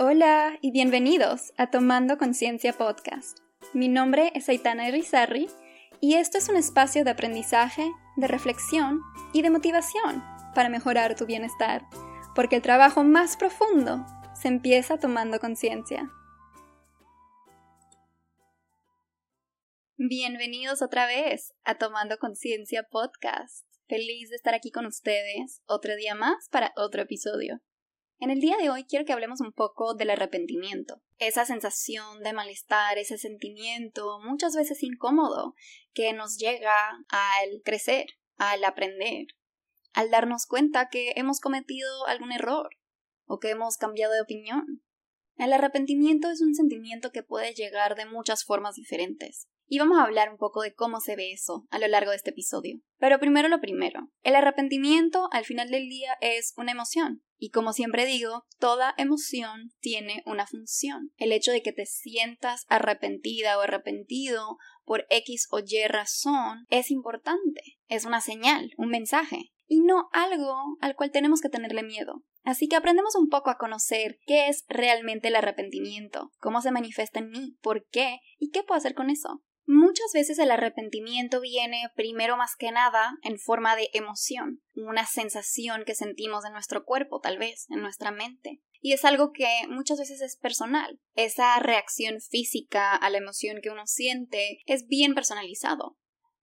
Hola y bienvenidos a Tomando Conciencia Podcast. Mi nombre es Aitana Irizarry y esto es un espacio de aprendizaje, de reflexión y de motivación para mejorar tu bienestar, porque el trabajo más profundo se empieza tomando conciencia. Bienvenidos otra vez a Tomando Conciencia Podcast. Feliz de estar aquí con ustedes otro día más para otro episodio. En el día de hoy quiero que hablemos un poco del arrepentimiento, esa sensación de malestar, ese sentimiento muchas veces incómodo que nos llega al crecer, al aprender, al darnos cuenta que hemos cometido algún error o que hemos cambiado de opinión. El arrepentimiento es un sentimiento que puede llegar de muchas formas diferentes. Y vamos a hablar un poco de cómo se ve eso a lo largo de este episodio. Pero primero lo primero, el arrepentimiento al final del día es una emoción. Y como siempre digo, toda emoción tiene una función. El hecho de que te sientas arrepentida o arrepentido por X o Y razón es importante. Es una señal, un mensaje. Y no algo al cual tenemos que tenerle miedo. Así que aprendemos un poco a conocer qué es realmente el arrepentimiento, cómo se manifiesta en mí, por qué y qué puedo hacer con eso. Muchas veces el arrepentimiento viene primero más que nada en forma de emoción, una sensación que sentimos en nuestro cuerpo, tal vez, en nuestra mente. Y es algo que muchas veces es personal. Esa reacción física a la emoción que uno siente es bien personalizado.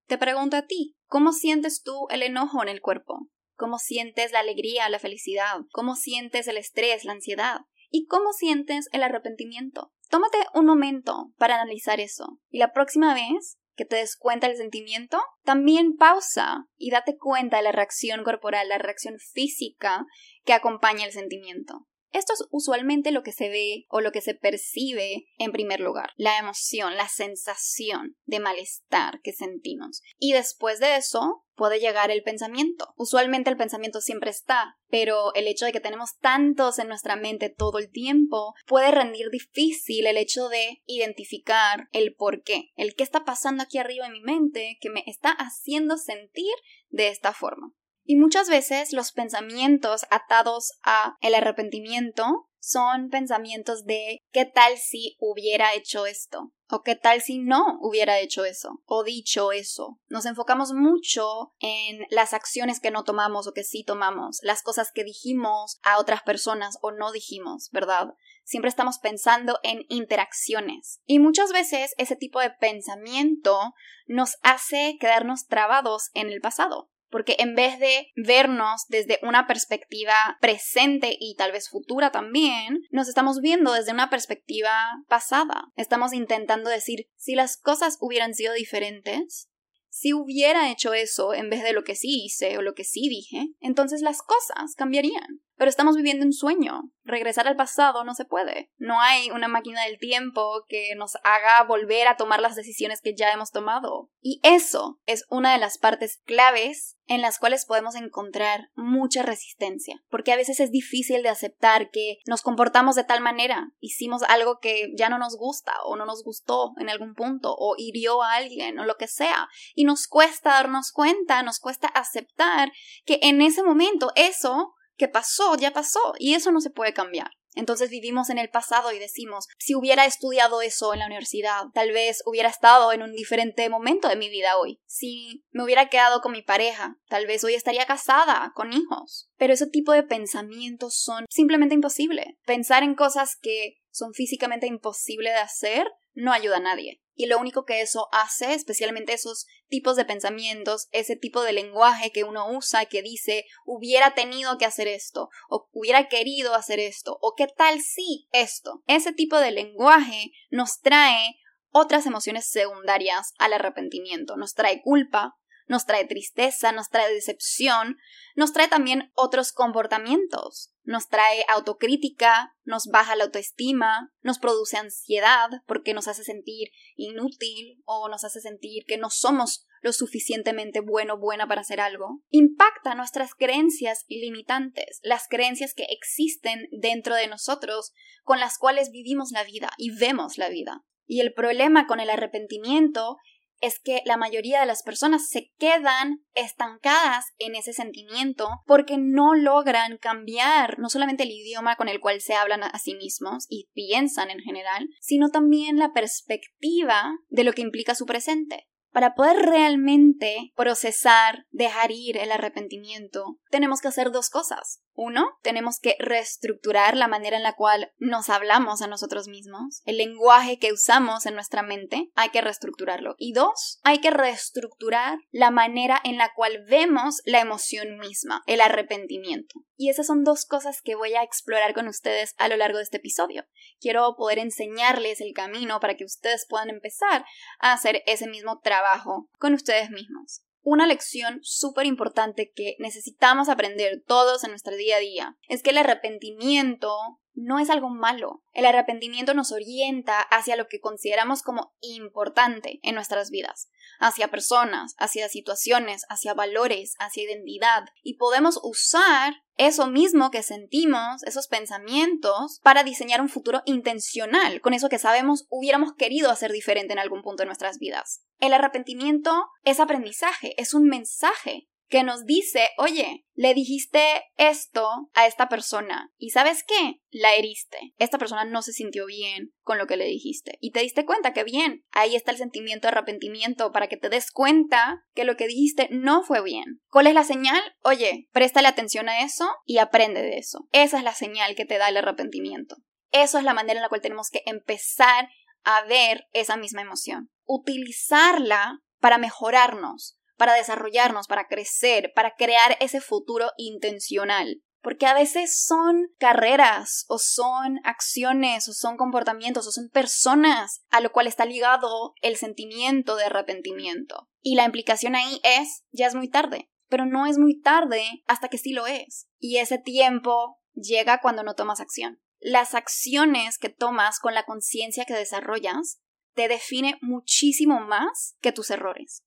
Te pregunto a ti, ¿cómo sientes tú el enojo en el cuerpo? ¿Cómo sientes la alegría, la felicidad? ¿Cómo sientes el estrés, la ansiedad? ¿Y cómo sientes el arrepentimiento? Tómate un momento para analizar eso. Y la próxima vez que te des cuenta del sentimiento, también pausa y date cuenta de la reacción corporal, la reacción física que acompaña el sentimiento. Esto es usualmente lo que se ve o lo que se percibe en primer lugar, la emoción, la sensación de malestar que sentimos. Y después de eso puede llegar el pensamiento. Usualmente el pensamiento siempre está, pero el hecho de que tenemos tantos en nuestra mente todo el tiempo puede rendir difícil el hecho de identificar el por qué, el qué está pasando aquí arriba en mi mente que me está haciendo sentir de esta forma. Y muchas veces los pensamientos atados a el arrepentimiento son pensamientos de ¿qué tal si hubiera hecho esto? ¿O qué tal si no hubiera hecho eso? ¿O dicho eso? Nos enfocamos mucho en las acciones que no tomamos o que sí tomamos, las cosas que dijimos a otras personas o no dijimos, ¿verdad? Siempre estamos pensando en interacciones. Y muchas veces ese tipo de pensamiento nos hace quedarnos trabados en el pasado porque en vez de vernos desde una perspectiva presente y tal vez futura también, nos estamos viendo desde una perspectiva pasada. Estamos intentando decir, si las cosas hubieran sido diferentes, si hubiera hecho eso en vez de lo que sí hice o lo que sí dije, entonces las cosas cambiarían. Pero estamos viviendo un sueño. Regresar al pasado no se puede. No hay una máquina del tiempo que nos haga volver a tomar las decisiones que ya hemos tomado. Y eso es una de las partes claves en las cuales podemos encontrar mucha resistencia. Porque a veces es difícil de aceptar que nos comportamos de tal manera, hicimos algo que ya no nos gusta o no nos gustó en algún punto o hirió a alguien o lo que sea. Y nos cuesta darnos cuenta, nos cuesta aceptar que en ese momento eso que pasó, ya pasó, y eso no se puede cambiar. Entonces vivimos en el pasado y decimos, si hubiera estudiado eso en la universidad, tal vez hubiera estado en un diferente momento de mi vida hoy. Si me hubiera quedado con mi pareja, tal vez hoy estaría casada, con hijos. Pero ese tipo de pensamientos son simplemente imposibles. Pensar en cosas que son físicamente imposibles de hacer no ayuda a nadie. Y lo único que eso hace, especialmente esos tipos de pensamientos, ese tipo de lenguaje que uno usa que dice hubiera tenido que hacer esto, o hubiera querido hacer esto, o qué tal si esto. Ese tipo de lenguaje nos trae otras emociones secundarias al arrepentimiento. Nos trae culpa, nos trae tristeza, nos trae decepción, nos trae también otros comportamientos, nos trae autocrítica, nos baja la autoestima, nos produce ansiedad porque nos hace sentir inútil o nos hace sentir que no somos lo suficientemente bueno buena para hacer algo, impacta nuestras creencias limitantes, las creencias que existen dentro de nosotros con las cuales vivimos la vida y vemos la vida. Y el problema con el arrepentimiento es que la mayoría de las personas se quedan estancadas en ese sentimiento porque no logran cambiar no solamente el idioma con el cual se hablan a sí mismos y piensan en general, sino también la perspectiva de lo que implica su presente. Para poder realmente procesar, dejar ir el arrepentimiento, tenemos que hacer dos cosas. Uno, tenemos que reestructurar la manera en la cual nos hablamos a nosotros mismos. El lenguaje que usamos en nuestra mente, hay que reestructurarlo. Y dos, hay que reestructurar la manera en la cual vemos la emoción misma, el arrepentimiento. Y esas son dos cosas que voy a explorar con ustedes a lo largo de este episodio. Quiero poder enseñarles el camino para que ustedes puedan empezar a hacer ese mismo trabajo con ustedes mismos una lección súper importante que necesitamos aprender todos en nuestro día a día es que el arrepentimiento no es algo malo. El arrepentimiento nos orienta hacia lo que consideramos como importante en nuestras vidas, hacia personas, hacia situaciones, hacia valores, hacia identidad. Y podemos usar eso mismo que sentimos, esos pensamientos, para diseñar un futuro intencional, con eso que sabemos hubiéramos querido hacer diferente en algún punto de nuestras vidas. El arrepentimiento es aprendizaje, es un mensaje que nos dice, oye, le dijiste esto a esta persona y sabes qué, la heriste. Esta persona no se sintió bien con lo que le dijiste y te diste cuenta que bien, ahí está el sentimiento de arrepentimiento para que te des cuenta que lo que dijiste no fue bien. ¿Cuál es la señal? Oye, préstale atención a eso y aprende de eso. Esa es la señal que te da el arrepentimiento. Eso es la manera en la cual tenemos que empezar a ver esa misma emoción. Utilizarla para mejorarnos, para desarrollarnos, para crecer, para crear ese futuro intencional. Porque a veces son carreras o son acciones o son comportamientos o son personas a lo cual está ligado el sentimiento de arrepentimiento. Y la implicación ahí es, ya es muy tarde, pero no es muy tarde hasta que sí lo es. Y ese tiempo llega cuando no tomas acción. Las acciones que tomas con la conciencia que desarrollas te define muchísimo más que tus errores.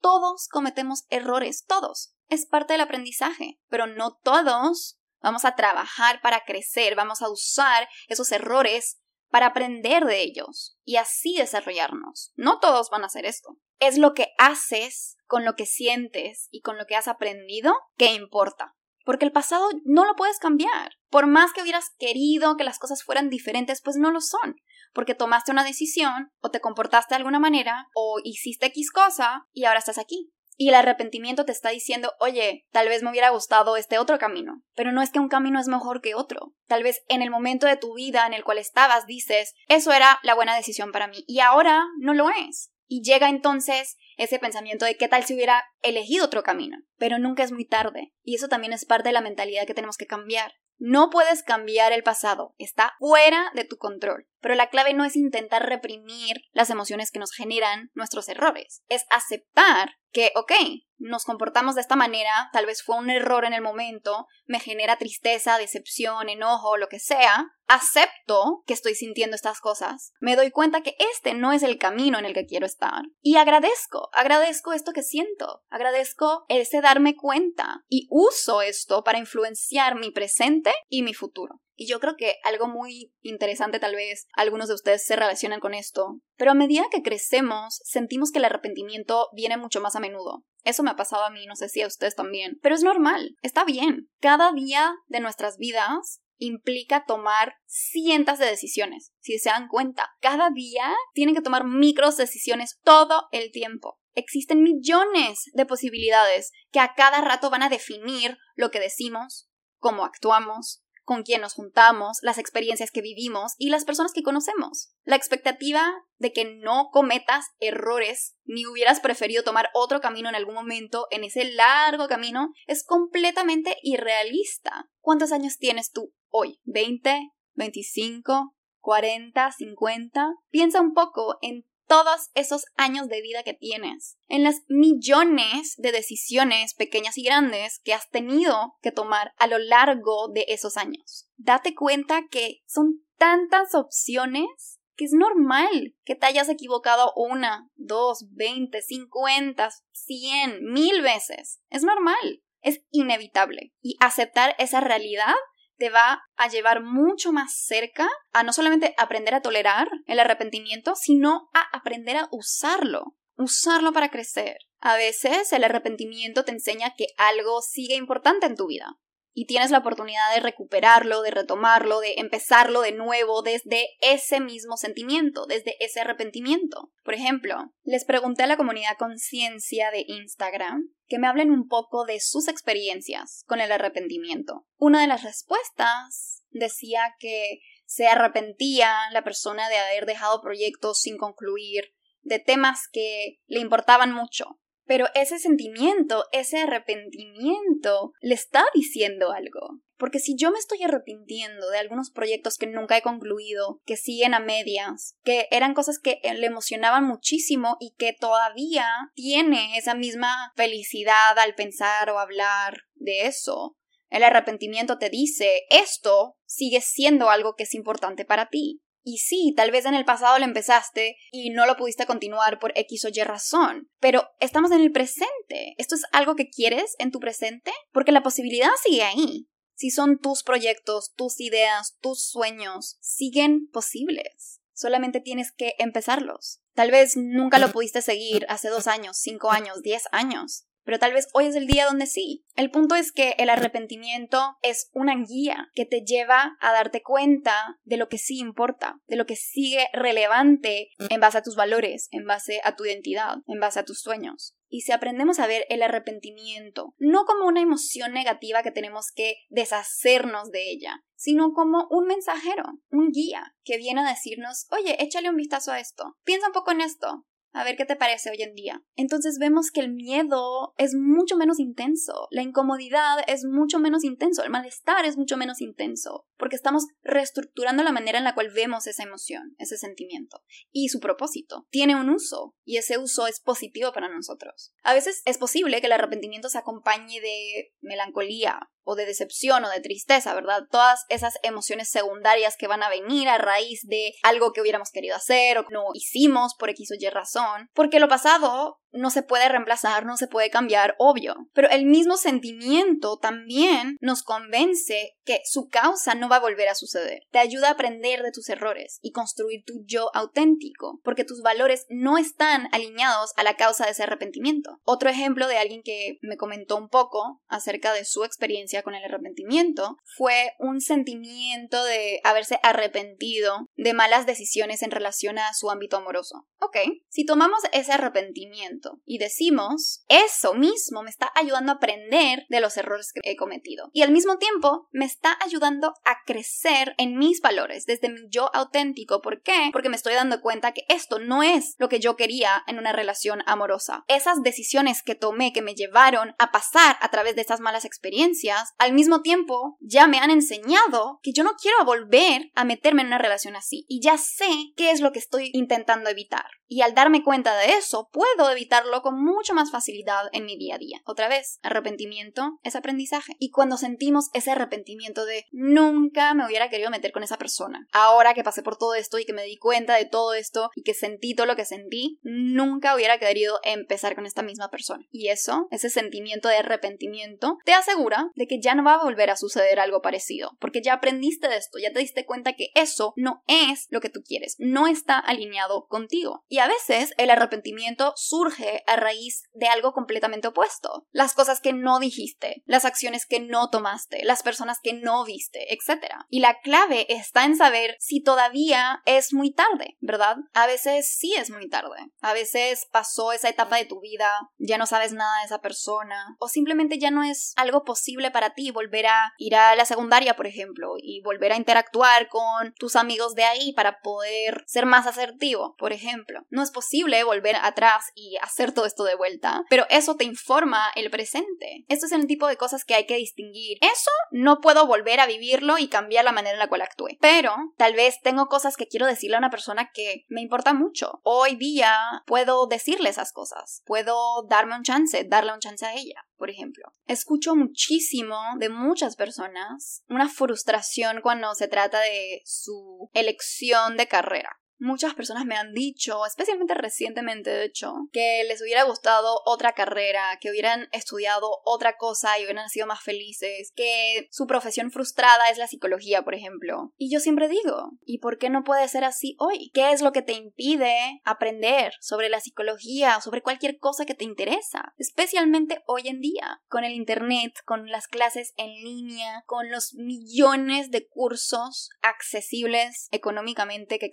Todos cometemos errores, todos. Es parte del aprendizaje, pero no todos vamos a trabajar para crecer, vamos a usar esos errores para aprender de ellos y así desarrollarnos. No todos van a hacer esto. Es lo que haces con lo que sientes y con lo que has aprendido que importa. Porque el pasado no lo puedes cambiar. Por más que hubieras querido que las cosas fueran diferentes, pues no lo son porque tomaste una decisión o te comportaste de alguna manera o hiciste X cosa y ahora estás aquí. Y el arrepentimiento te está diciendo, oye, tal vez me hubiera gustado este otro camino, pero no es que un camino es mejor que otro. Tal vez en el momento de tu vida en el cual estabas dices, eso era la buena decisión para mí y ahora no lo es. Y llega entonces ese pensamiento de qué tal si hubiera elegido otro camino. Pero nunca es muy tarde. Y eso también es parte de la mentalidad que tenemos que cambiar. No puedes cambiar el pasado, está fuera de tu control. Pero la clave no es intentar reprimir las emociones que nos generan nuestros errores, es aceptar que, ok, nos comportamos de esta manera, tal vez fue un error en el momento, me genera tristeza, decepción, enojo, lo que sea, acepto que estoy sintiendo estas cosas, me doy cuenta que este no es el camino en el que quiero estar y agradezco, agradezco esto que siento, agradezco ese darme cuenta y uso esto para influenciar mi presente y mi futuro. Y yo creo que algo muy interesante tal vez algunos de ustedes se relacionan con esto, pero a medida que crecemos sentimos que el arrepentimiento viene mucho más a menudo. Eso me ha pasado a mí, no sé si a ustedes también, pero es normal, está bien. Cada día de nuestras vidas implica tomar cientos de decisiones. Si se dan cuenta, cada día tienen que tomar micros decisiones todo el tiempo. Existen millones de posibilidades que a cada rato van a definir lo que decimos, cómo actuamos, con quién nos juntamos, las experiencias que vivimos y las personas que conocemos. La expectativa de que no cometas errores ni hubieras preferido tomar otro camino en algún momento en ese largo camino es completamente irrealista. ¿Cuántos años tienes tú hoy? ¿20? ¿25? ¿40? ¿50? Piensa un poco en todos esos años de vida que tienes, en las millones de decisiones pequeñas y grandes que has tenido que tomar a lo largo de esos años. Date cuenta que son tantas opciones que es normal que te hayas equivocado una, dos, veinte, cincuenta, cien, mil veces. Es normal, es inevitable. Y aceptar esa realidad te va a llevar mucho más cerca a no solamente aprender a tolerar el arrepentimiento, sino a aprender a usarlo. usarlo para crecer. A veces el arrepentimiento te enseña que algo sigue importante en tu vida y tienes la oportunidad de recuperarlo, de retomarlo, de empezarlo de nuevo desde ese mismo sentimiento, desde ese arrepentimiento. Por ejemplo, les pregunté a la comunidad conciencia de Instagram que me hablen un poco de sus experiencias con el arrepentimiento. Una de las respuestas decía que se arrepentía la persona de haber dejado proyectos sin concluir, de temas que le importaban mucho. Pero ese sentimiento, ese arrepentimiento, le está diciendo algo. Porque si yo me estoy arrepintiendo de algunos proyectos que nunca he concluido, que siguen a medias, que eran cosas que le emocionaban muchísimo y que todavía tiene esa misma felicidad al pensar o hablar de eso, el arrepentimiento te dice, esto sigue siendo algo que es importante para ti. Y sí, tal vez en el pasado lo empezaste y no lo pudiste continuar por X o Y razón, pero estamos en el presente. ¿Esto es algo que quieres en tu presente? Porque la posibilidad sigue ahí. Si son tus proyectos, tus ideas, tus sueños, siguen posibles. Solamente tienes que empezarlos. Tal vez nunca lo pudiste seguir hace dos años, cinco años, diez años, pero tal vez hoy es el día donde sí. El punto es que el arrepentimiento es una guía que te lleva a darte cuenta de lo que sí importa, de lo que sigue relevante en base a tus valores, en base a tu identidad, en base a tus sueños. Y si aprendemos a ver el arrepentimiento no como una emoción negativa que tenemos que deshacernos de ella, sino como un mensajero, un guía que viene a decirnos, oye, échale un vistazo a esto, piensa un poco en esto, a ver qué te parece hoy en día. Entonces vemos que el miedo es mucho menos intenso, la incomodidad es mucho menos intenso, el malestar es mucho menos intenso, porque estamos reestructurando la manera en la cual vemos esa emoción, ese sentimiento. Y su propósito tiene un uso, y ese uso es positivo para nosotros. A veces es posible que el arrepentimiento se acompañe de melancolía, o de decepción o de tristeza, ¿verdad? Todas esas emociones secundarias que van a venir a raíz de algo que hubiéramos querido hacer o no hicimos por X o Y razón, porque lo pasado no se puede reemplazar, no se puede cambiar, obvio. Pero el mismo sentimiento también nos convence que su causa no va a volver a suceder. Te ayuda a aprender de tus errores y construir tu yo auténtico, porque tus valores no están alineados a la causa de ese arrepentimiento. Otro ejemplo de alguien que me comentó un poco acerca de su experiencia con el arrepentimiento fue un sentimiento de haberse arrepentido de malas decisiones en relación a su ámbito amoroso. Ok, si tomamos ese arrepentimiento, y decimos, eso mismo me está ayudando a aprender de los errores que he cometido. Y al mismo tiempo me está ayudando a crecer en mis valores, desde mi yo auténtico. ¿Por qué? Porque me estoy dando cuenta que esto no es lo que yo quería en una relación amorosa. Esas decisiones que tomé que me llevaron a pasar a través de estas malas experiencias, al mismo tiempo ya me han enseñado que yo no quiero volver a meterme en una relación así. Y ya sé qué es lo que estoy intentando evitar. Y al darme cuenta de eso, puedo evitarlo con mucho más facilidad en mi día a día. Otra vez, arrepentimiento es aprendizaje. Y cuando sentimos ese arrepentimiento de nunca me hubiera querido meter con esa persona, ahora que pasé por todo esto y que me di cuenta de todo esto y que sentí todo lo que sentí, nunca hubiera querido empezar con esta misma persona. Y eso, ese sentimiento de arrepentimiento, te asegura de que ya no va a volver a suceder algo parecido, porque ya aprendiste de esto, ya te diste cuenta que eso no es lo que tú quieres, no está alineado contigo. Y a veces el arrepentimiento surge a raíz de algo completamente opuesto. Las cosas que no dijiste, las acciones que no tomaste, las personas que no viste, etc. Y la clave está en saber si todavía es muy tarde, ¿verdad? A veces sí es muy tarde. A veces pasó esa etapa de tu vida, ya no sabes nada de esa persona, o simplemente ya no es algo posible para ti volver a ir a la secundaria, por ejemplo, y volver a interactuar con tus amigos de ahí para poder ser más asertivo, por ejemplo. No es posible volver atrás y hacer todo esto de vuelta, pero eso te informa el presente. Esto es el tipo de cosas que hay que distinguir. Eso no puedo volver a vivirlo y cambiar la manera en la cual actúe, pero tal vez tengo cosas que quiero decirle a una persona que me importa mucho. Hoy día puedo decirle esas cosas, puedo darme un chance, darle un chance a ella, por ejemplo. Escucho muchísimo de muchas personas una frustración cuando se trata de su elección de carrera Muchas personas me han dicho, especialmente recientemente de hecho, que les hubiera gustado otra carrera, que hubieran estudiado otra cosa y hubieran sido más felices, que su profesión frustrada es la psicología, por ejemplo. Y yo siempre digo, ¿y por qué no puede ser así hoy? ¿Qué es lo que te impide aprender sobre la psicología o sobre cualquier cosa que te interesa? Especialmente hoy en día, con el Internet, con las clases en línea, con los millones de cursos accesibles económicamente que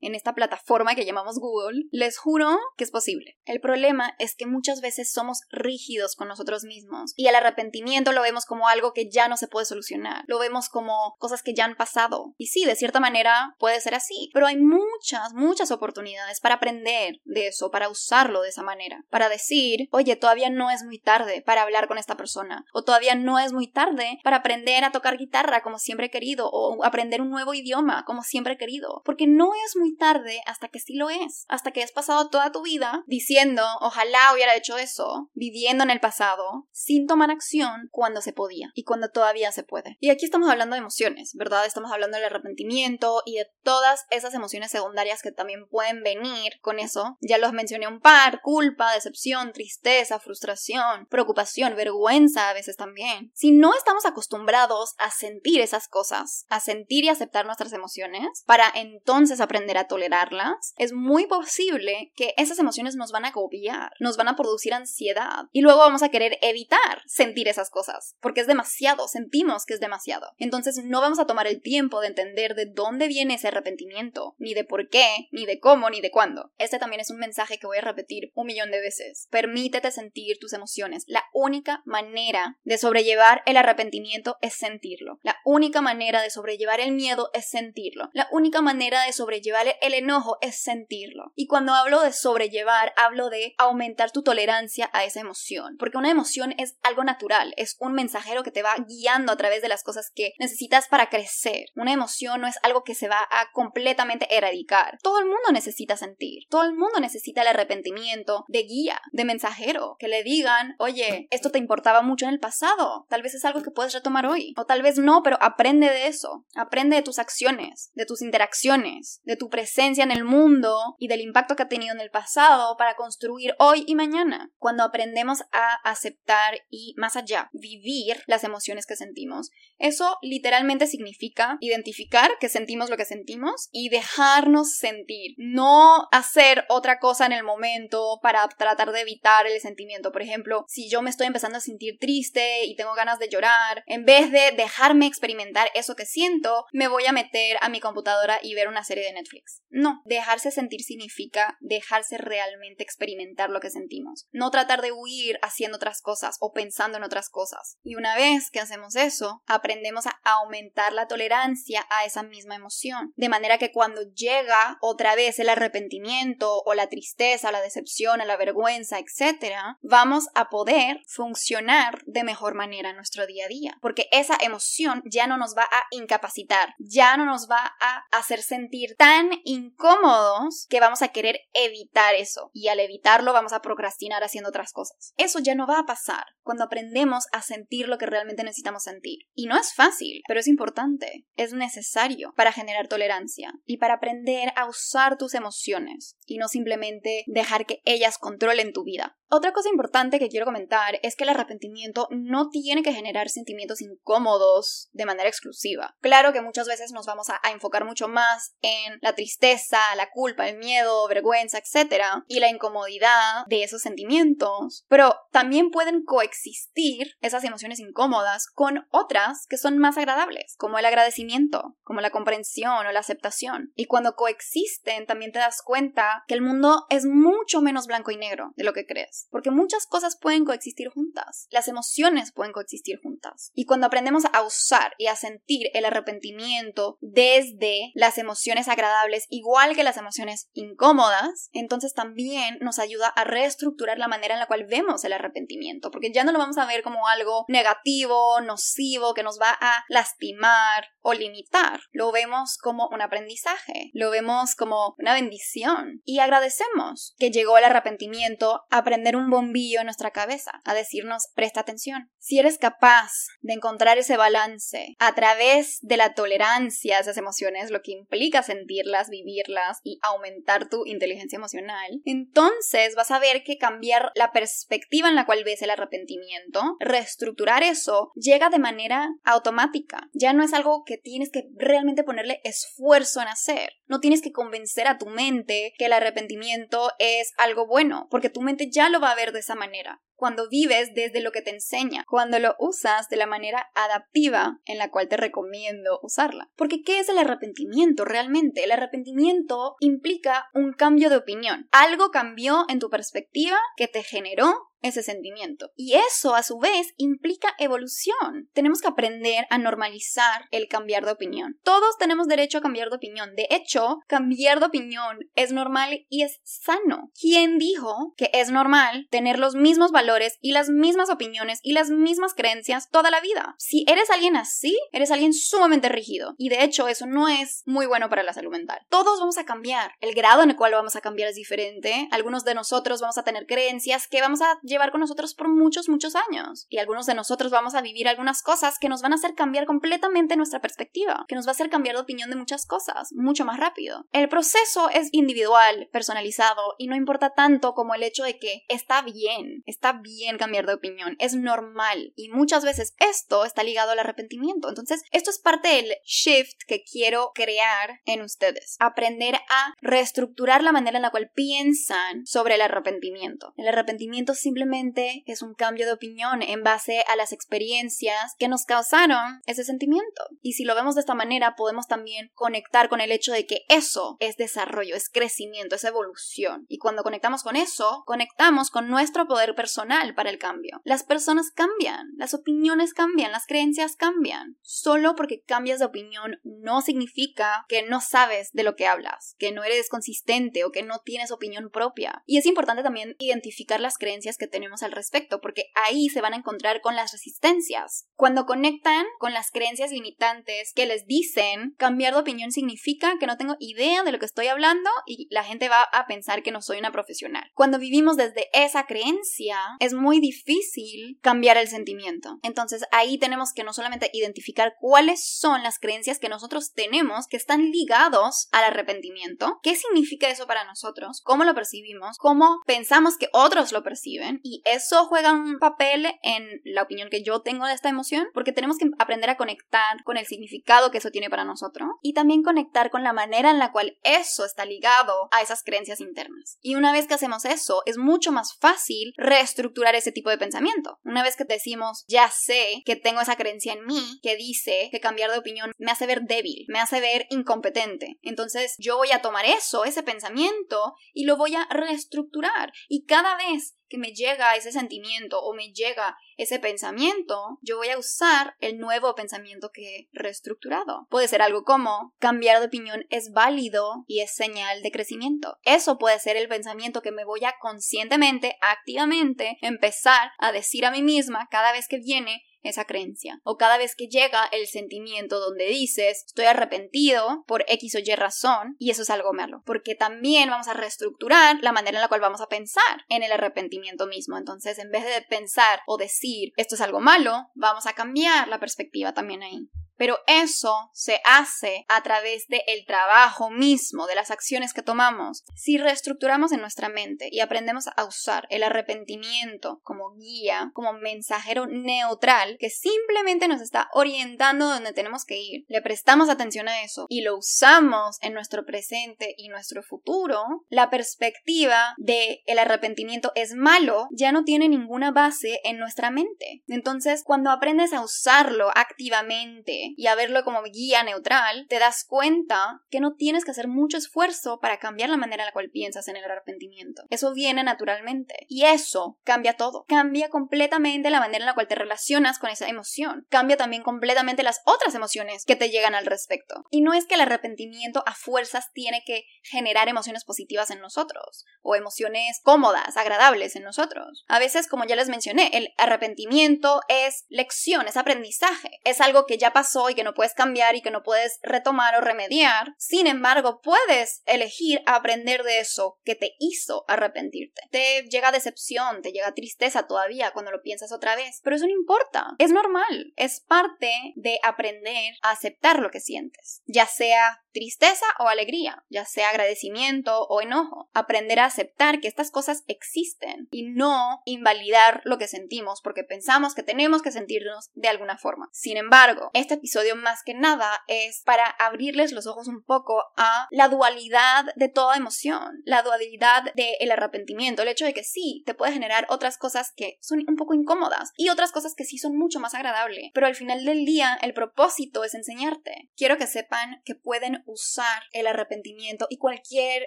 en esta plataforma que llamamos Google, les juro que es posible. El problema es que muchas veces somos rígidos con nosotros mismos y el arrepentimiento lo vemos como algo que ya no se puede solucionar, lo vemos como cosas que ya han pasado. Y sí, de cierta manera puede ser así, pero hay muchas, muchas oportunidades para aprender de eso, para usarlo de esa manera, para decir, oye, todavía no es muy tarde para hablar con esta persona, o todavía no es muy tarde para aprender a tocar guitarra como siempre he querido, o aprender un nuevo idioma como siempre he querido, porque no es muy tarde hasta que sí lo es, hasta que has pasado toda tu vida diciendo, ojalá hubiera hecho eso, viviendo en el pasado, sin tomar acción cuando se podía y cuando todavía se puede. Y aquí estamos hablando de emociones, ¿verdad? Estamos hablando del arrepentimiento y de todas esas emociones secundarias que también pueden venir con eso. Ya los mencioné un par, culpa, decepción, tristeza, frustración, preocupación, vergüenza a veces también. Si no estamos acostumbrados a sentir esas cosas, a sentir y aceptar nuestras emociones, para entonces aprender a tolerarlas, es muy posible que esas emociones nos van a agobiar, nos van a producir ansiedad y luego vamos a querer evitar sentir esas cosas, porque es demasiado, sentimos que es demasiado. Entonces no vamos a tomar el tiempo de entender de dónde viene ese arrepentimiento, ni de por qué, ni de cómo, ni de cuándo. Este también es un mensaje que voy a repetir un millón de veces. Permítete sentir tus emociones. La única manera de sobrellevar el arrepentimiento es sentirlo. La única manera de sobrellevar el miedo es sentirlo. La única manera de sobrellevar el enojo es sentirlo. Y cuando hablo de sobrellevar, hablo de aumentar tu tolerancia a esa emoción. Porque una emoción es algo natural, es un mensajero que te va guiando a través de las cosas que necesitas para crecer. Una emoción no es algo que se va a completamente erradicar. Todo el mundo necesita sentir. Todo el mundo necesita el arrepentimiento de guía, de mensajero, que le digan, oye, esto te importaba mucho en el pasado. Tal vez es algo que puedes retomar hoy. O tal vez no, pero aprende de eso. Aprende de tus acciones, de tus interacciones, de tu presencia en el mundo y del impacto que ha tenido en el pasado para construir hoy y mañana. Cuando aprendemos a aceptar y más allá, vivir las emociones que sentimos, eso literalmente significa identificar que sentimos lo que sentimos y dejarnos sentir, no hacer otra cosa en el momento para tratar de evitar el sentimiento. Por ejemplo, si yo me estoy empezando a sentir triste y tengo ganas de llorar, en vez de dejarme experimentar eso que siento, me voy a meter a mi computadora y ver una serie de Netflix. No, dejarse sentir significa dejarse realmente experimentar lo que sentimos, no tratar de huir haciendo otras cosas o pensando en otras cosas. Y una vez que hacemos eso, aprendemos a aumentar la tolerancia a esa misma emoción, de manera que cuando llega otra vez el arrepentimiento o la tristeza, la decepción, la vergüenza, etc., vamos a poder funcionar de mejor manera en nuestro día a día, porque esa emoción ya no nos va a incapacitar, ya no nos va a hacer sentir tan incómodos que vamos a querer evitar eso y al evitarlo vamos a procrastinar haciendo otras cosas. Eso ya no va a pasar cuando aprendemos a sentir lo que realmente necesitamos sentir. Y no es fácil, pero es importante, es necesario para generar tolerancia y para aprender a usar tus emociones y no simplemente dejar que ellas controlen tu vida. Otra cosa importante que quiero comentar es que el arrepentimiento no tiene que generar sentimientos incómodos de manera exclusiva. Claro que muchas veces nos vamos a, enfocar mucho más en la tristeza, la culpa, el miedo, vergüenza, etc. y la incomodidad de esos sentimientos, pero también pueden coexistir esas emociones incómodas con otras que son más agradables, como el agradecimiento, como la comprensión o la aceptación. Y cuando coexisten también te das cuenta que el mundo es mucho menos blanco y negro de lo que crees porque muchas cosas pueden coexistir juntas, las emociones pueden coexistir juntas. Y cuando aprendemos a usar y a sentir el arrepentimiento desde las emociones agradables, igual que las emociones incómodas, entonces también nos ayuda a reestructurar la manera en la cual vemos el arrepentimiento, porque ya no lo vamos a ver como algo negativo, nocivo, que nos va a lastimar o limitar. Lo vemos como un aprendizaje, lo vemos como una bendición y agradecemos que llegó el arrepentimiento, aprendemos un bombillo en nuestra cabeza, a decirnos presta atención. Si eres capaz de encontrar ese balance a través de la tolerancia a esas emociones, lo que implica sentirlas, vivirlas y aumentar tu inteligencia emocional, entonces vas a ver que cambiar la perspectiva en la cual ves el arrepentimiento, reestructurar eso, llega de manera automática. Ya no es algo que tienes que realmente ponerle esfuerzo en hacer. No tienes que convencer a tu mente que el arrepentimiento es algo bueno, porque tu mente ya lo va a ver de esa manera cuando vives desde lo que te enseña, cuando lo usas de la manera adaptiva en la cual te recomiendo usarla. Porque ¿qué es el arrepentimiento realmente? El arrepentimiento implica un cambio de opinión. Algo cambió en tu perspectiva que te generó ese sentimiento. Y eso, a su vez, implica evolución. Tenemos que aprender a normalizar el cambiar de opinión. Todos tenemos derecho a cambiar de opinión. De hecho, cambiar de opinión es normal y es sano. ¿Quién dijo que es normal tener los mismos valores y las mismas opiniones y las mismas creencias toda la vida? Si eres alguien así, eres alguien sumamente rígido. Y de hecho, eso no es muy bueno para la salud mental. Todos vamos a cambiar. El grado en el cual vamos a cambiar es diferente. Algunos de nosotros vamos a tener creencias que vamos a llevar con nosotros por muchos, muchos años. Y algunos de nosotros vamos a vivir algunas cosas que nos van a hacer cambiar completamente nuestra perspectiva, que nos va a hacer cambiar de opinión de muchas cosas mucho más rápido. El proceso es individual, personalizado y no importa tanto como el hecho de que está bien, está bien cambiar de opinión, es normal y muchas veces esto está ligado al arrepentimiento. Entonces, esto es parte del shift que quiero crear en ustedes. Aprender a reestructurar la manera en la cual piensan sobre el arrepentimiento. El arrepentimiento simplemente es un cambio de opinión en base a las experiencias que nos causaron ese sentimiento. Y si lo vemos de esta manera, podemos también conectar con el hecho de que eso es desarrollo, es crecimiento, es evolución. Y cuando conectamos con eso, conectamos con nuestro poder personal para el cambio. Las personas cambian, las opiniones cambian, las creencias cambian. Solo porque cambias de opinión no significa que no sabes de lo que hablas, que no eres consistente o que no tienes opinión propia. Y es importante también identificar las creencias que tenemos al respecto, porque ahí se van a encontrar con las resistencias. Cuando conectan con las creencias limitantes que les dicen cambiar de opinión significa que no tengo idea de lo que estoy hablando y la gente va a pensar que no soy una profesional. Cuando vivimos desde esa creencia, es muy difícil cambiar el sentimiento. Entonces ahí tenemos que no solamente identificar cuáles son las creencias que nosotros tenemos que están ligados al arrepentimiento, qué significa eso para nosotros, cómo lo percibimos, cómo pensamos que otros lo perciben y eso juega un papel en la opinión que yo tengo de esta emoción, porque tenemos que aprender a conectar con el significado que eso tiene para nosotros y también conectar con la manera en la cual eso está ligado a esas creencias internas. Y una vez que hacemos eso, es mucho más fácil reestructurar ese tipo de pensamiento. Una vez que decimos, ya sé que tengo esa creencia en mí que dice que cambiar de opinión me hace ver débil, me hace ver incompetente. Entonces yo voy a tomar eso, ese pensamiento, y lo voy a reestructurar. Y cada vez que me llega ese sentimiento o me llega ese pensamiento, yo voy a usar el nuevo pensamiento que he reestructurado. Puede ser algo como cambiar de opinión es válido y es señal de crecimiento. Eso puede ser el pensamiento que me voy a conscientemente, activamente empezar a decir a mí misma cada vez que viene esa creencia. O cada vez que llega el sentimiento donde dices estoy arrepentido por X o Y razón y eso es algo malo. Porque también vamos a reestructurar la manera en la cual vamos a pensar en el arrepentimiento mismo. Entonces, en vez de pensar o decir esto es algo malo, vamos a cambiar la perspectiva también ahí. Pero eso se hace a través del el trabajo mismo, de las acciones que tomamos. Si reestructuramos en nuestra mente y aprendemos a usar el arrepentimiento como guía, como mensajero neutral, que simplemente nos está orientando donde tenemos que ir, le prestamos atención a eso y lo usamos en nuestro presente y nuestro futuro, la perspectiva de el arrepentimiento es malo ya no tiene ninguna base en nuestra mente. Entonces, cuando aprendes a usarlo activamente, y a verlo como guía neutral, te das cuenta que no tienes que hacer mucho esfuerzo para cambiar la manera en la cual piensas en el arrepentimiento. Eso viene naturalmente y eso cambia todo. Cambia completamente la manera en la cual te relacionas con esa emoción. Cambia también completamente las otras emociones que te llegan al respecto. Y no es que el arrepentimiento a fuerzas tiene que generar emociones positivas en nosotros o emociones cómodas, agradables en nosotros. A veces, como ya les mencioné, el arrepentimiento es lección, es aprendizaje, es algo que ya pasó y que no puedes cambiar y que no puedes retomar o remediar. Sin embargo, puedes elegir aprender de eso que te hizo arrepentirte. Te llega decepción, te llega tristeza todavía cuando lo piensas otra vez, pero eso no importa. Es normal, es parte de aprender a aceptar lo que sientes, ya sea tristeza o alegría, ya sea agradecimiento o enojo. Aprender a aceptar que estas cosas existen y no invalidar lo que sentimos porque pensamos que tenemos que sentirnos de alguna forma. Sin embargo, este episodio más que nada es para abrirles los ojos un poco a la dualidad de toda emoción, la dualidad del arrepentimiento, el hecho de que sí, te puede generar otras cosas que son un poco incómodas y otras cosas que sí son mucho más agradables, pero al final del día el propósito es enseñarte. Quiero que sepan que pueden usar el arrepentimiento y cualquier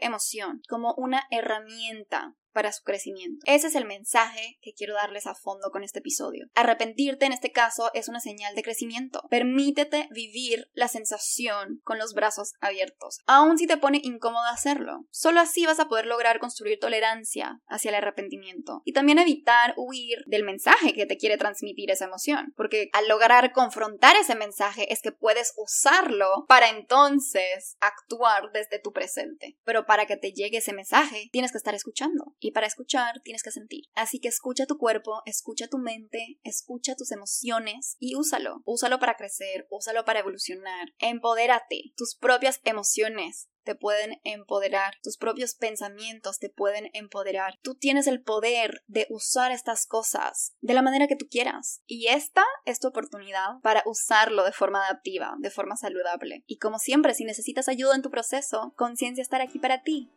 emoción como una herramienta para su crecimiento. Ese es el mensaje que quiero darles a fondo con este episodio. Arrepentirte en este caso es una señal de crecimiento. Permítete vivir la sensación con los brazos abiertos, aun si te pone incómodo hacerlo. Solo así vas a poder lograr construir tolerancia hacia el arrepentimiento y también evitar huir del mensaje que te quiere transmitir esa emoción, porque al lograr confrontar ese mensaje es que puedes usarlo para entonces actuar desde tu presente. Pero para que te llegue ese mensaje, tienes que estar escuchando y para escuchar tienes que sentir. Así que escucha tu cuerpo, escucha tu mente, escucha tus emociones y úsalo. Úsalo para crecer, úsalo para evolucionar. Empodérate. Tus propias emociones te pueden empoderar, tus propios pensamientos te pueden empoderar. Tú tienes el poder de usar estas cosas de la manera que tú quieras. Y esta es tu oportunidad para usarlo de forma adaptiva, de forma saludable. Y como siempre, si necesitas ayuda en tu proceso, conciencia estar aquí para ti.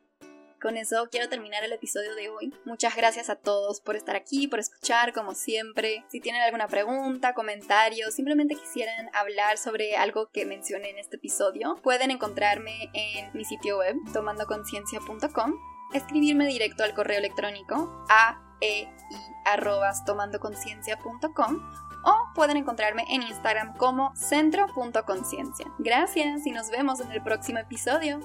Con eso quiero terminar el episodio de hoy. Muchas gracias a todos por estar aquí, por escuchar como siempre. Si tienen alguna pregunta, comentario, simplemente quisieran hablar sobre algo que mencioné en este episodio, pueden encontrarme en mi sitio web tomandoconciencia.com, escribirme directo al correo electrónico a e tomandoconciencia.com o pueden encontrarme en Instagram como centro.conciencia. Gracias y nos vemos en el próximo episodio.